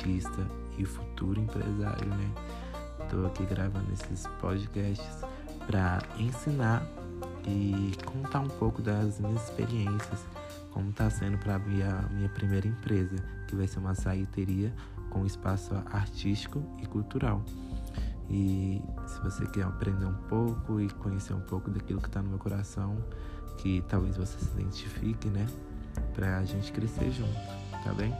artista e futuro empresário, né? Tô aqui gravando esses podcasts para ensinar e contar um pouco das minhas experiências, como está sendo para abrir a minha primeira empresa, que vai ser uma saíteria com espaço artístico e cultural. E se você quer aprender um pouco e conhecer um pouco daquilo que está no meu coração, que talvez você se identifique, né? Pra gente crescer junto, tá bem?